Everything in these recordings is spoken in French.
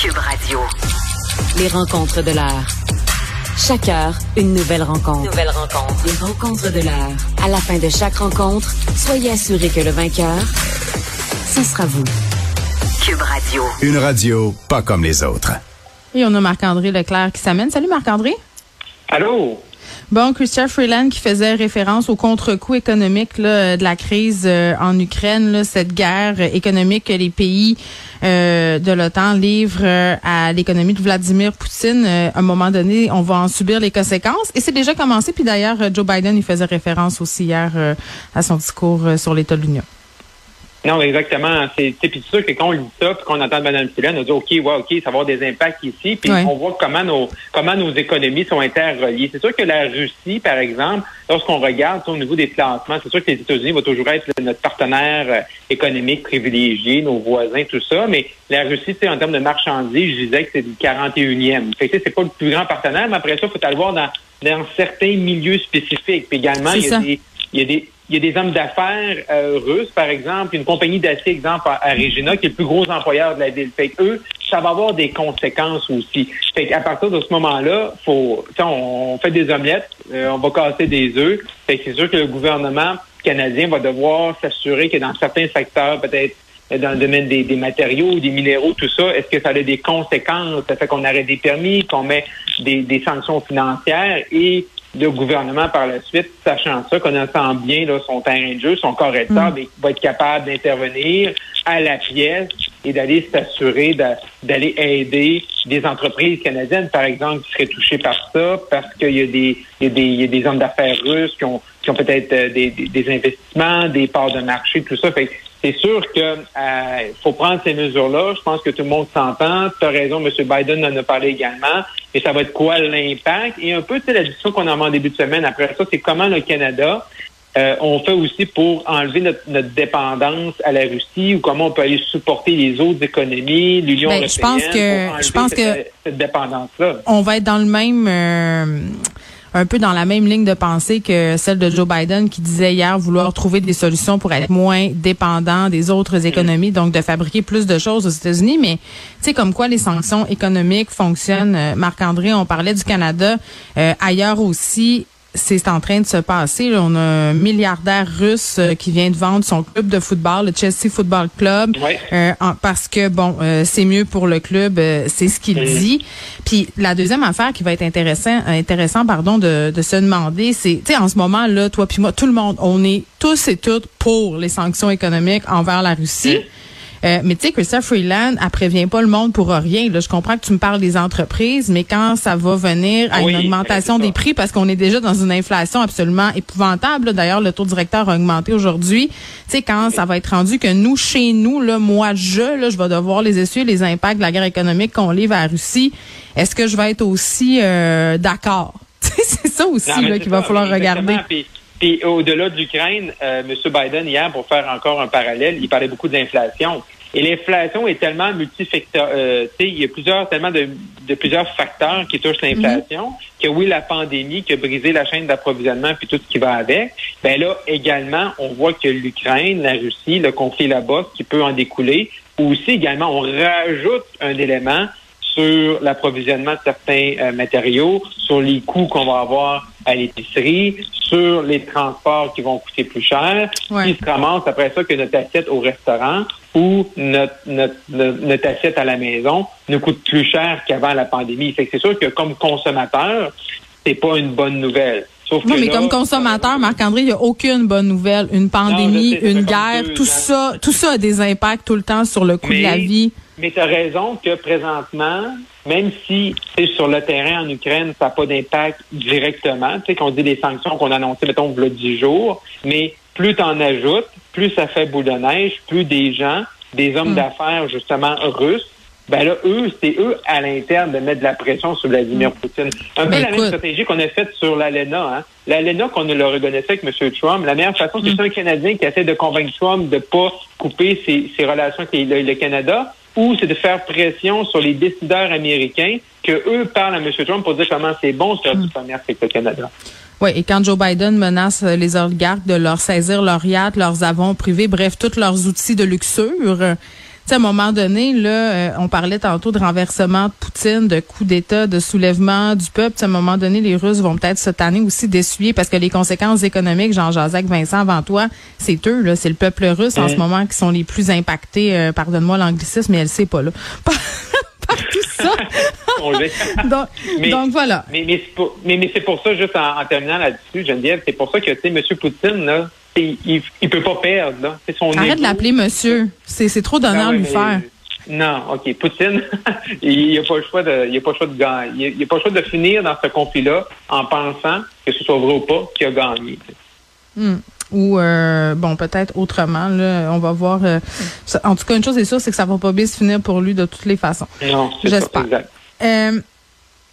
Cube Radio. Les rencontres de l'heure. Chaque heure, une nouvelle rencontre. Nouvelle rencontre. Les rencontres de l'heure. À la fin de chaque rencontre, soyez assurés que le vainqueur, ce sera vous. Cube Radio. Une radio pas comme les autres. Et on a Marc-André Leclerc qui s'amène. Salut Marc-André. Allô? Bon, Christian Freeland qui faisait référence au contre-coup économique là, de la crise euh, en Ukraine, cette guerre économique que les pays euh, de l'OTAN livrent euh, à l'économie de Vladimir Poutine. à un moment donné, on va en subir les conséquences. Et c'est déjà commencé. Puis d'ailleurs, Joe Biden, il faisait référence aussi hier à son discours sur l'État de l'Union. Non, exactement. C'est sûr que quand on lit ça, puis qu'on entend Mme Freeland, on dit OK, ouais, OK, ça va avoir des impacts ici, puis on voit comment nos comment nos économies sont interreliées. C'est sûr que la Russie, par exemple, lorsqu'on regarde au niveau des placements, c'est sûr que les États-Unis vont toujours être notre partenaire euh, économique privilégié, nos voisins, tout ça, mais la Russie, en termes de marchandises, je disais que c'est du 41e. Fait que c'est pas le plus grand partenaire, mais après ça, il faut aller voir dans, dans certains milieux spécifiques. Puis également, il y a des il y a des il y a des hommes d'affaires euh, russes, par exemple, une compagnie d'acier, exemple, à, Regina, qui est le plus gros employeur de la ville. Fait que eux, ça va avoir des conséquences aussi. Fait qu'à partir de ce moment-là, faut, on, fait des omelettes, euh, on va casser des œufs. Fait c'est sûr que le gouvernement canadien va devoir s'assurer que dans certains secteurs, peut-être dans le domaine des, matériaux, des minéraux, tout ça, est-ce que ça a des conséquences? Ça fait qu'on arrête des permis, qu'on met des, des sanctions financières et le gouvernement par la suite, sachant ça, connaissant bien là, son terrain de jeu, son corps mm. va être capable d'intervenir à la pièce et d'aller s'assurer d'aller aider des entreprises canadiennes, par exemple, qui seraient touchées par ça, parce qu'il y a des, il y a des, il y a des hommes d'affaires russes qui ont, qui ont peut-être euh, des, des, investissements, des parts de marché, tout ça. Fait c'est sûr que euh, faut prendre ces mesures-là. Je pense que tout le monde s'entend. Tu as raison, M. Biden en a parlé également. Et ça va être quoi l'impact? Et un peu, tu sais, la discussion qu'on a en début de semaine après ça, c'est comment le Canada euh, on fait aussi pour enlever notre, dépendance à la Russie ou comment on peut aller supporter les autres économies, l'Union européenne. Je pense que, je pense que cette dépendance-là. On va être dans le même. Euh, un peu dans la même ligne de pensée que celle de Joe Biden qui disait hier vouloir trouver des solutions pour être moins dépendant des autres économies, donc de fabriquer plus de choses aux États-Unis. Mais tu sais comme quoi les sanctions économiques fonctionnent. Euh, Marc-André, on parlait du Canada, euh, ailleurs aussi c'est en train de se passer. On a un milliardaire russe euh, qui vient de vendre son club de football, le Chelsea Football Club, euh, parce que bon, euh, c'est mieux pour le club, c'est ce qu'il dit. Puis la deuxième affaire qui va être intéressant, intéressant pardon, de, de se demander, c'est, tu sais, en ce moment là, toi puis moi, tout le monde, on est tous et toutes pour les sanctions économiques envers la Russie. Euh, mais tu sais, Christophe Freeland, elle prévient pas le monde pour rien. Là, je comprends que tu me parles des entreprises, mais quand ça va venir à une augmentation des prix, parce qu'on est déjà dans une inflation absolument épouvantable. D'ailleurs, le taux directeur a augmenté aujourd'hui. Tu sais, quand ça va être rendu que nous, chez nous, là, moi, je, là, je vais devoir les essuyer les impacts de la guerre économique qu'on livre à la Russie. Est-ce que je vais être aussi euh, d'accord? c'est ça aussi qu'il va falloir regarder. Puis au-delà de l'Ukraine, euh, M. Biden, hier, pour faire encore un parallèle, il parlait beaucoup d'inflation. Et l'inflation est tellement multifacteur. Euh, il y a plusieurs, tellement de, de, plusieurs facteurs qui touchent l'inflation, mm-hmm. que oui, la pandémie qui a brisé la chaîne d'approvisionnement puis tout ce qui va avec. Ben là, également, on voit que l'Ukraine, la Russie, le conflit là-bas, qui peut en découler. Ou aussi, également, on rajoute un élément sur l'approvisionnement de certains euh, matériaux, sur les coûts qu'on va avoir à l'épicerie, sur les transports qui vont coûter plus cher, qui se ramasse après ça que notre assiette au restaurant ou notre, notre, notre, assiette à la maison nous coûte plus cher qu'avant la pandémie. Fait que c'est sûr que comme consommateur, c'est pas une bonne nouvelle. non, mais comme consommateur, Marc-André, il n'y a aucune bonne nouvelle. Une pandémie, une guerre, tout ça, tout ça a des impacts tout le temps sur le coût de la vie. Mais tu as raison que présentement, même si sur le terrain en Ukraine, ça n'a pas d'impact directement, tu sais, qu'on dit les sanctions qu'on a annoncées, mettons, a 10 jours, mais plus tu en ajoutes, plus ça fait boule de neige, plus des gens, des hommes mm. d'affaires, justement, russes, ben là, eux, c'est eux à l'interne de mettre de la pression sur Vladimir mm. Poutine. Un peu la même stratégie qu'on a faite sur l'ALENA. Hein. L'ALENA qu'on le reconnaissait avec M. Trump, la meilleure façon, c'est mm. un Canadien qui essaie de convaincre Trump de ne pas couper ses, ses relations avec le Canada ou c'est de faire pression sur les décideurs américains que eux parlent à M. Trump pour dire comment c'est bon faire du commerce avec le Canada. Oui, et quand Joe Biden menace les oligarques de leur saisir leurs yachts, leurs avons privés, bref, tous leurs outils de luxure, à un moment donné, là, euh, on parlait tantôt de renversement de Poutine, de coup d'État, de soulèvement du peuple. à un moment donné, les Russes vont peut-être se tanner aussi d'essuyer parce que les conséquences économiques, Jean-Jacques Vincent, avant toi, c'est eux, là, c'est le peuple russe en ce moment qui sont les plus impactés. Euh, pardonne-moi l'anglicisme, mais elle sait pas là. Par, tout ça. donc, voilà. Mais, mais, mais, c'est pour ça, juste en, terminant là-dessus, Geneviève, c'est pour ça que, tu sais, M. Poutine, là, il, il peut pas perdre. Là. Son Arrête de l'appeler monsieur. C'est trop d'honneur à lui faire. Non, OK. Poutine, il n'a pas le choix de, il a pas le choix de gagner. Il n'a pas le choix de finir dans ce conflit-là en pensant que ce soit vrai ou pas qu'il a gagné. Hmm. Ou euh, bon, peut-être autrement. Là, on va voir. Euh, en tout cas, une chose est sûre, c'est que ça va pas bien se finir pour lui de toutes les façons. Non, j'espère. Euh,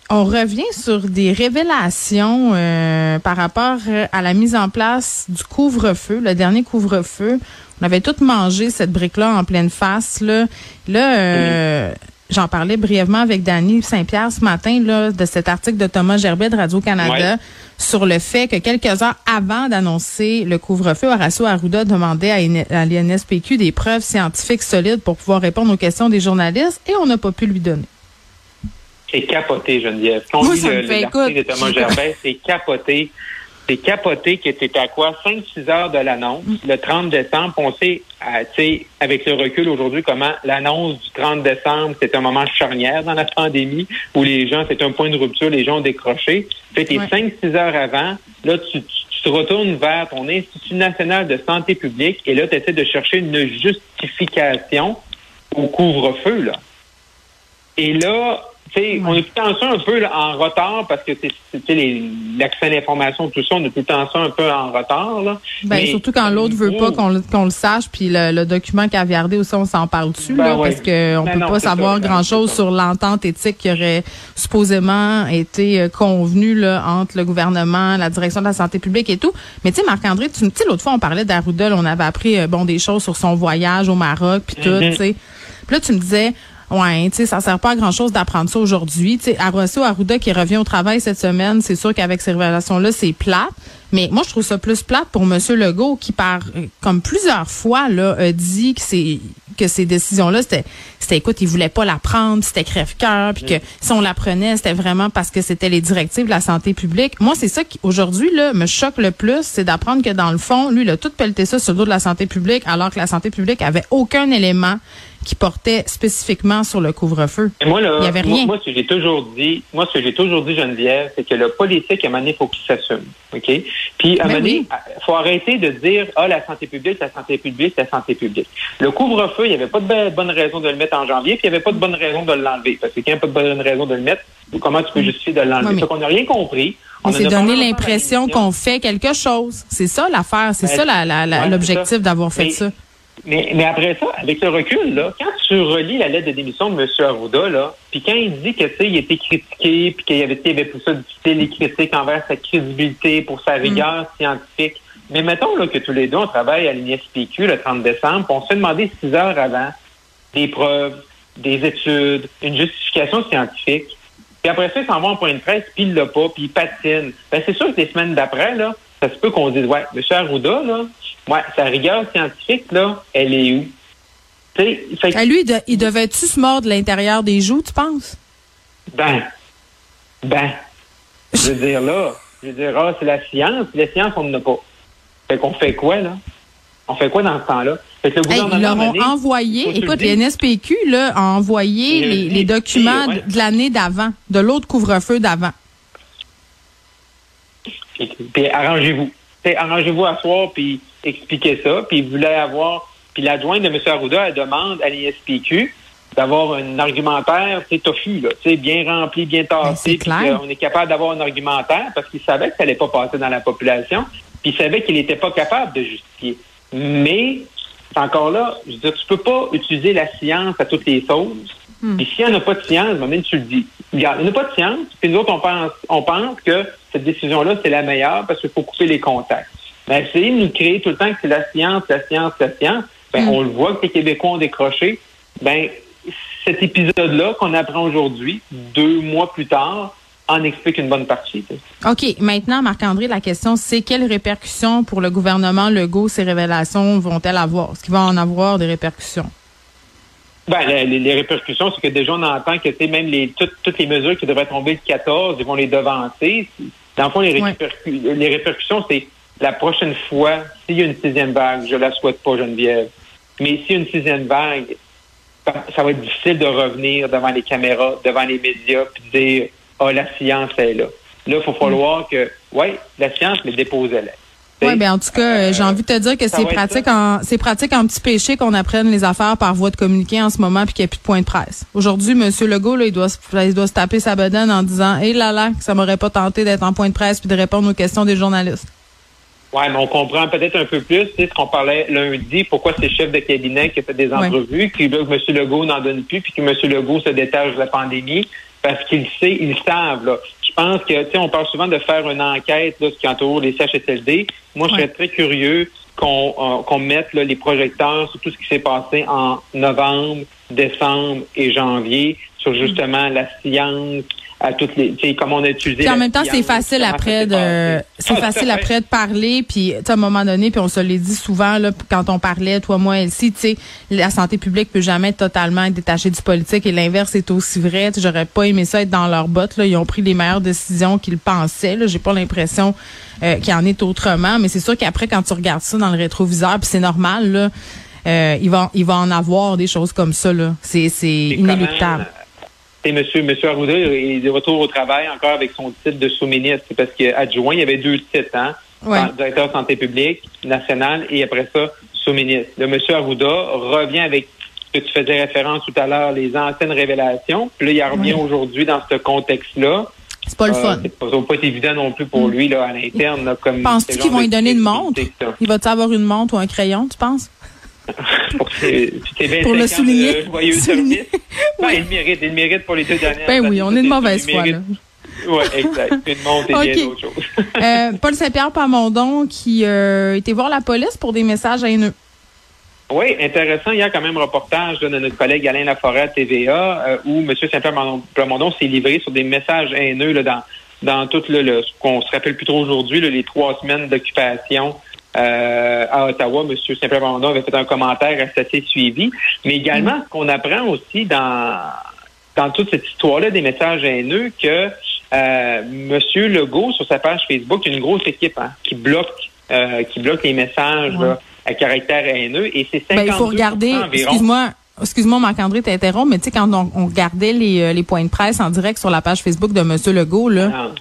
on revient sur des révélations euh, par rapport euh, à la mise en place du couvre-feu, le dernier couvre-feu. On avait tout mangé cette brique-là en pleine face. Là, là euh, j'en parlais brièvement avec Dany Saint-Pierre ce matin là, de cet article de Thomas Gerbet de Radio-Canada sur le fait que quelques heures avant d'annoncer le couvre-feu, Horacio Arruda demandait à, à l'INSPQ des preuves scientifiques solides pour pouvoir répondre aux questions des journalistes et on n'a pas pu lui donner. C'est capoté, Geneviève. Quand on lit l'article de Thomas Gerbet, c'est capoté. C'est capoté que était à quoi? 5-6 heures de l'annonce, mm. le 30 décembre. On sait, euh, avec le recul aujourd'hui, comment l'annonce du 30 décembre, c'est un moment charnière dans la pandémie où les gens, c'est un point de rupture, les gens ont décroché. Fait que 5-6 heures avant, là, tu, tu, te retournes vers ton Institut national de santé publique et là, tu essaies de chercher une justification au couvre-feu, là. Et là, on est tout le temps ça un peu en retard parce que l'accès à l'information, tout ça, on est tout le temps ça un peu en retard. Là. Ben, surtout quand l'autre veut pas qu'on le, sache, puis le, document caviardé aussi, on s'en parle dessus, ben parce qu'on ben peut pas savoir grand-chose sur l'entente éthique qui aurait supposément été euh, convenue là, entre le gouvernement, la direction de la santé publique et tout. Mais tu sais, Marc-André, tu sais, l'autre fois, on parlait d'Arruda, on avait appris euh, bon des choses sur son voyage au Maroc, puis tout, mm-hmm. tu sais. Puis là, tu me disais, Ouais, tu sais, ça sert pas à grand chose d'apprendre ça aujourd'hui. Tu sais, Arrosso Arruda qui revient au travail cette semaine, c'est sûr qu'avec ces révélations-là, c'est plat. Mais moi, je trouve ça plus plate pour M. Legault qui, par comme plusieurs fois, là, a dit que c'est que ces décisions-là, c'était, c'était, écoute, il voulait pas la prendre, c'était crève-cœur, puis que si on la prenait, c'était vraiment parce que c'était les directives de la santé publique. Moi, c'est ça qui, aujourd'hui, là, me choque le plus, c'est d'apprendre que dans le fond, lui, il a tout pelleté ça sur le dos de la santé publique, alors que la santé publique avait aucun élément qui portait spécifiquement sur le couvre-feu. Moi, là, il y avait rien. Moi, ce que j'ai toujours dit, moi, ce que j'ai toujours dit, Geneviève, c'est que le politique, à un moment donné, faut qu'il s'assume. OK? Puis, à un ben moment donné, faut arrêter de dire, ah, la santé publique, la santé publique, la santé publique. Le couvre-feu, il n'y avait pas de bonne raison de le mettre en janvier, puis il n'y avait pas de bonne raison de l'enlever. Parce qu'il n'y a pas de bonne raison de le mettre, comment tu peux justifier de l'enlever? Oui, qu'on n'a rien compris. On, s'est donné l'impression qu'on fait quelque chose. C'est ça l'affaire. C'est ben, ça l'objectif d'avoir fait ça. Mais, mais après ça, avec le recul, là, quand tu relis la lettre de démission de M. Arruda, là, puis quand il dit que il était critiqué, puis qu'il avait, avait pour ça difficile les critiques envers sa crédibilité, pour sa rigueur mm. scientifique. Mais mettons là, que tous les deux, on travaille à l'INSPQ le 30 décembre, puis on se fait demander six heures avant des preuves, des études, une justification scientifique. Puis après ça, il s'en va en point de presse, puis il l'a pas, puis il patine. Ben, c'est sûr que des semaines d'après, là, ça se peut qu'on dise, ouais, M. Arruda, là, Ouais, sa rigueur scientifique, là, elle est où? Fait, à lui, il devait-tu se mordre l'intérieur des joues, tu penses? Ben, ben, je veux dire là, je veux dire, ah, c'est la science, la science, on n'en a pas. Fait qu'on fait quoi, là? On fait quoi dans ce temps-là? Fait que le gouvernement ils leur ont envoyé, écoute, le NSPQ là, a envoyé les, les, documents de l'année d'avant, de l'autre couvre-feu d'avant. Puis arrangez-vous. Arrangez-vous à soir, puis expliquer ça, puis il voulait avoir, puis l'adjointe de M. Arruda, elle demande à l'ISPQ d'avoir un argumentaire, c'est tofu, là, bien rempli, bien tassé, puis on est capable d'avoir un argumentaire parce qu'il savait que ça n'allait pas passer dans la population, puis il savait qu'il n'était pas capable de justifier. Mais, encore là, je veux dire, tu peux pas utiliser la science à toutes les sauces. Hmm. Puis s'il n'y en a pas de science, même tu le dis. Il n'y en a pas de science, puis nous autres, on pense, on pense que cette décision-là, c'est la meilleure parce qu'il faut couper les contacts. Mais essayer de nous créer tout le temps que c'est la science, la science, la science, ben, mm. on le voit que les Québécois ont décroché. Ben, cet épisode-là qu'on apprend aujourd'hui, deux mois plus tard, en explique une bonne partie. OK. Maintenant, Marc-André, la question, c'est quelles répercussions pour le gouvernement Legault ces révélations vont-elles avoir? Est-ce qu'il va en avoir des répercussions? Ben, les, répercussions, c'est que déjà, on entend que même les, toutes, les mesures qui devraient tomber le 14, ils vont les devancer. Dans le fond, les, les répercussions, c'est la prochaine fois, s'il y a une sixième vague, je la souhaite pas, Geneviève, mais s'il y a une sixième vague, ça va être difficile de revenir devant les caméras, devant les médias, puis de dire, ah, oh, la science est là. Là, il faut falloir que, oui, la science, mais déposez-la. Oui, ben en tout cas, euh, j'ai envie de te dire que c'est pratique en c'est pratique en petit péché qu'on apprenne les affaires par voie de communiqué en ce moment puis qu'il n'y a plus de point de presse. Aujourd'hui, M. Legault, là, il doit il doit se taper sa bedaine en disant Hé là là, ça m'aurait pas tenté d'être en point de presse puis de répondre aux questions des journalistes. Oui, mais on comprend peut-être un peu plus ce qu'on parlait lundi, pourquoi c'est chef de cabinet qui a fait des entrevues, qui veut que M. Legault n'en donne plus, puis que M. Legault se détache de la pandémie, parce qu'il sait, ils savent. Là. Je pense que, tu sais, on parle souvent de faire une enquête là, ce qui entoure les CHSLD. Moi, je serais très curieux qu'on euh, qu'on mette là, les projecteurs sur tout ce qui s'est passé en novembre, décembre et janvier sur justement la science, à toutes les, tu sais, comment on a utilisé. en même temps, c'est facile après de, c'est facile après de parler, puis à un moment donné, puis on se l'est dit souvent là, quand on parlait, toi, moi, Elsie, tu sais, la santé publique peut jamais totalement être détachée du politique, et l'inverse est aussi vrai. J'aurais pas aimé ça être dans leurs bottes. Là, ils ont pris les meilleures décisions qu'ils pensaient. Là, j'ai pas l'impression euh, qu'il en est autrement, mais c'est sûr qu'après, quand tu regardes ça dans le rétroviseur, puis c'est normal là. Euh, il va il va en avoir des choses comme ça là. C'est c'est inéluctable. Et monsieur, monsieur Arruda est de retour au travail encore avec son titre de sous-ministre parce qu'adjoint, il y avait deux titres, hein? Directeur de santé publique national et après ça, sous-ministre. Le monsieur Arruda revient avec ce que tu faisais référence tout à l'heure, les anciennes révélations. Puis là, il revient aujourd'hui dans ce contexte-là. C'est pas le fun. Euh, ça va pas être évident non plus pour mm. lui là, à l'interne. Penses-tu qu'ils vont lui donner une montre? Il va-tu avoir une montre ou un crayon, tu penses? pour, pour le souligner. souligner. oui. il, mérite, il mérite pour les deux dernières Ben oui, on est de mauvaise foi. Oui, exact. Une montre et bien d'autres choses. euh, Paul Saint-Pierre Pamondon qui euh, était voir la police pour des messages haineux. Oui, intéressant. Il y a quand même un reportage de notre collègue Alain Laforêt à TVA euh, où M. Saint-Pierre Plamondon s'est livré sur des messages haineux là, dans, dans tout le, ce qu'on se rappelle plus trop aujourd'hui, les trois semaines d'occupation euh, à Ottawa, M. Saint-Pierre avait fait un commentaire assez suivi. Mais également, ce qu'on apprend aussi dans, dans toute cette histoire-là des messages haineux, que euh, M. Legault, sur sa page Facebook, il y a une grosse équipe hein, qui bloque euh, qui bloque les messages à caractère haineux. Et c'est 50 ben, Il faut regarder, excuse-moi, Excuse-moi, Marc-André, t'interromps, mais tu sais, quand on, regardait les, euh, les, points de presse en direct sur la page Facebook de M. Legault, là,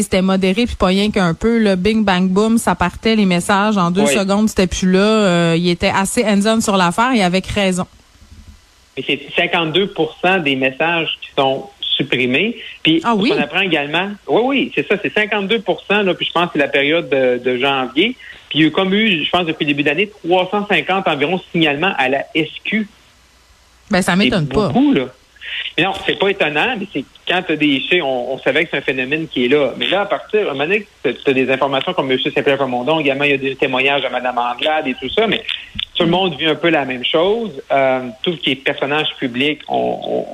c'était modéré, puis pas rien qu'un peu. Le bing, bang, boom, ça partait, les messages. En deux secondes, c'était plus là. Euh, il était assez hands-on sur l'affaire et avec raison. C'est 52% des messages qui sont supprimés. Puis ah on apprend également, oui, oui, c'est ça, c'est 52 là, puis je pense que c'est la période de, janvier. Puis il y a eu comme eu, je pense, depuis le début d'année, 350 environ signalements à la SQ. Ben, ça m'étonne pas. Beaucoup, là. Mais non, c'est pas étonnant, mais c'est quand tu as des on, savait que c'est un phénomène qui est là. Mais là, à partir, un moment donné, tu as, des informations comme M. Saint-Pierre également, il y a des témoignages de Mme Anglade et tout ça, mais tout le monde vit un peu la même chose. Euh, tout ce qui est personnage public, on,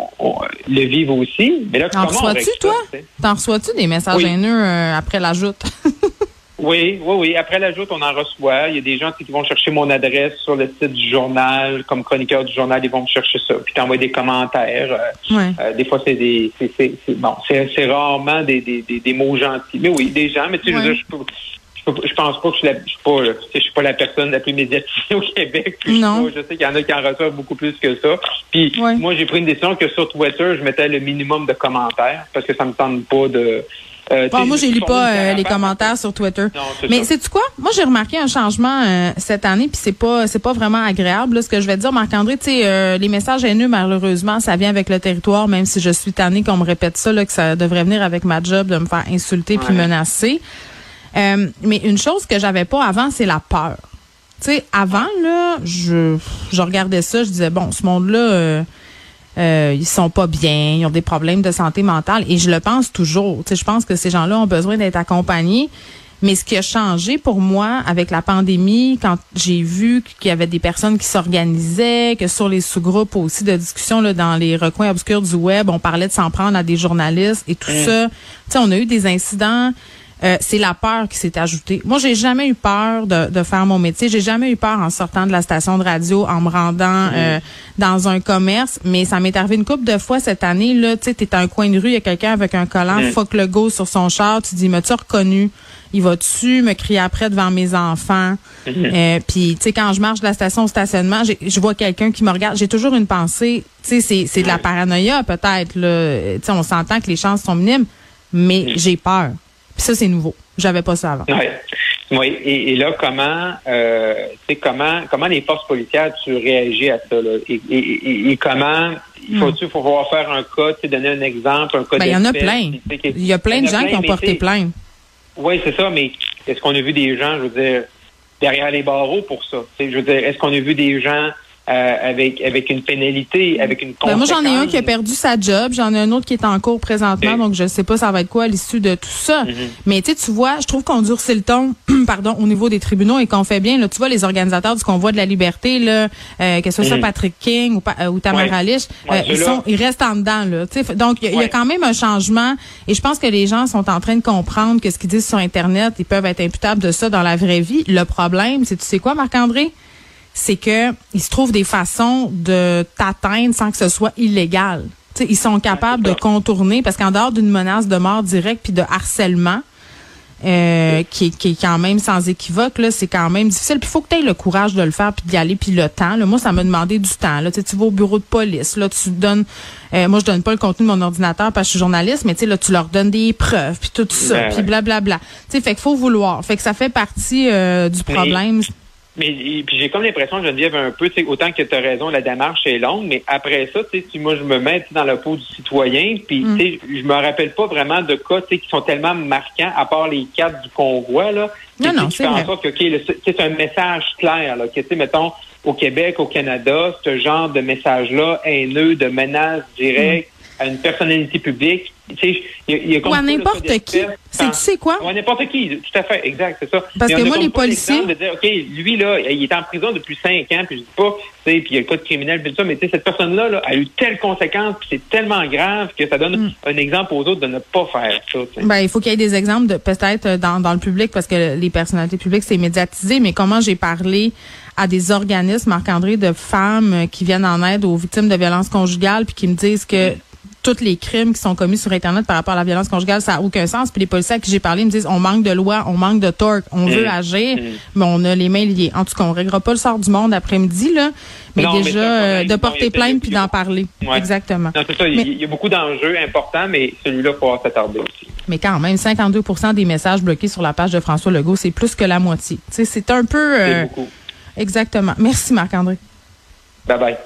le vit aussi. Mais là, T'en reçois-tu, toi? T'en reçois-tu des messages haineux euh, après la joute? Oui, oui, oui. Après l'ajout, on en reçoit. Il y a des gens qui vont chercher mon adresse sur le site du journal, comme chroniqueur du journal, ils vont me chercher ça. Puis t'envoies des commentaires. Euh, euh, des fois, c'est des, c'est, bon, c'est, rarement des, des, des, mots gentils. Mais oui, des gens. Mais tu sais, je, je, je, pense pas que je suis, la, je suis pas, je suis pas la personne la plus médiatisée au Québec. non. Je, sais qu'il y en a qui en reçoivent beaucoup plus que ça. Puis moi, j'ai pris une décision que sur Twitter, je mettais le minimum de commentaires parce que ça me tente pas de euh, bon, moi, j'ai lu pas euh, les commentaires sur Twitter. Mais c'est quoi? Moi, j'ai remarqué un changement euh, cette année, puis c'est pas c'est pas vraiment agréable. ce que je vais dire, Marc-André, tu sais, les messages haineux, malheureusement, ça vient avec le territoire. Même si je suis tannée qu'on me répète ça, là, que ça devrait venir avec ma job de me faire insulter puis menacer. mais une chose que j'avais pas avant, c'est la peur. Tu sais, avant là, je je regardais ça, je disais bon, ce monde-là euh, ils sont pas bien, ils ont des problèmes de santé mentale et je le pense toujours. Tu sais, je pense que ces gens-là ont besoin d'être accompagnés. Mais ce qui a changé pour moi avec la pandémie, quand j'ai vu qu'il y avait des personnes qui s'organisaient, que sur les sous-groupes aussi de discussion là, dans les recoins obscurs du web, on parlait de s'en prendre à des journalistes et tout ça. Tu sais, on a eu des incidents euh, c'est la peur qui s'est ajoutée. Moi, j'ai jamais eu peur de, de, faire mon métier. J'ai jamais eu peur en sortant de la station de radio, en me rendant mhm. euh, dans un commerce. Mais ça m'est arrivé une couple de fois cette année. Là, tu sais, t'es à un coin de rue, il y a quelqu'un avec un collant, mhm. fuck le go sur son char. Tu dis, m'as-tu reconnu? Il va dessus me crier après devant mes enfants? Mhm. Euh, puis, tu sais, quand je marche de la station au stationnement, je vois quelqu'un qui me regarde. J'ai toujours une pensée. Tu sais, c'est de la paranoïa peut-être. Tu sais, on s'entend que les chances sont minimes, mais j'ai peur ça, c'est nouveau. J'avais pas ça avant. Oui. Et, là, comment, euh, comment, comment les forces policières tu réagis à ça là? Et, comment il faut tu faut pouvoir faire un cas, tu donner un exemple, un cas. Ben, il y en a plein. Il y a plein de gens qui ont porté plainte. Oui, c'est ça. Mais est-ce qu'on a vu des gens, je veux dire, derrière les barreaux pour ça? Je veux dire, est-ce qu'on a vu des gens euh, avec avec une pénalité, avec une ben, moi, j'en ai un qui a perdu sa job, j'en ai un autre qui est en cours présentement, donc je sais pas ça va être quoi à l'issue de tout ça. Mm-hmm. Mais tu tu vois, je trouve qu'on durcit le ton, pardon, au niveau des tribunaux et qu'on fait bien. Là, tu vois, les organisateurs du convoi de la liberté, là, euh, que ce soit mm-hmm. Patrick King ou, euh, ou Tamara Lich, ils sont, ils restent en dedans. Là, donc, il y, a quand même un changement et je pense que les gens sont en train de comprendre que ce qu'ils disent sur Internet, ils peuvent être imputables de ça dans la vraie vie. Le problème, c'est tu sais quoi, Marc-André? C'est que il se trouve des façons de t'atteindre sans que ce soit illégal. ils sont capables de contourner parce qu'en dehors d'une menace de mort directe puis de harcèlement, euh, qui, est quand même sans équivoque, là, c'est quand même difficile. Puis il faut que tu aies le courage de le faire puis d'y aller puis le temps. Là. Moi, ça m'a demandé du temps. Là. Tu, tu vas au bureau de police, là, tu donnes euh, moi je donne pas le contenu de mon ordinateur parce que je suis journaliste, mais tu sais, là, tu leur donnes des preuves puis tout ça, ben puis blablabla. Tu sais, fait qu'il faut vouloir. Fait que ça fait partie euh, du problème. Mais puis j'ai comme l'impression, Geneviève, un peu, autant que tu as raison, la démarche est longue, mais après ça, si moi je me mets dans la peau du citoyen, puis mm. je me rappelle pas vraiment de cas qui sont tellement marquants, à part les quatre du convoi, là. Non, non, c'est vrai. que c'est un message clair, là, que, mettons, au Québec, au Canada, ce genre de message-là, haineux, de menace directe. À une personnalité publique, il y a, Ou à n'importe qui. C'est, tu sais quoi? Ou à n'importe qui, tout à fait, exact, c'est ça. Parce que moi, les policiers. De dire, OK, lui, là, il est en prison depuis cinq ans, puis je dis pas, tu sais, puis il y a le code criminel, puis tout ça, mais tu sais, cette personne-là, là, a eu telle conséquence, puis c'est tellement grave que ça donne hmm. un exemple aux autres de ne pas faire ça. Ben, il faut qu'il y ait des exemples, de, peut-être, euh, dans, dans le public, parce que les personnalités publiques, c'est médiatisé, mais comment j'ai parlé à des organismes, Marc-André, de femmes qui viennent en aide aux victimes de violences conjugales, puis qui me disent que tous les crimes qui sont commis sur Internet par rapport à la violence conjugale, ça n'a aucun sens. Puis les policiers à qui j'ai parlé me disent, on manque de loi, on manque de torque, on veut mm. agir, mm. mais on a les mains liées. En tout cas, on ne réglera pas le sort du monde après-midi, là, mais déjà, euh, de porter plainte puis d'en parler. Exactement. c'est ça. il y a beaucoup d'enjeux importants, mais celui-là, il s'attarder aussi. Mais quand même, 52% des messages bloqués sur la page de François Legault, c'est plus que la moitié. c'est un peu... Euh, beaucoup. Exactement. Merci, Marc-André. Bye bye.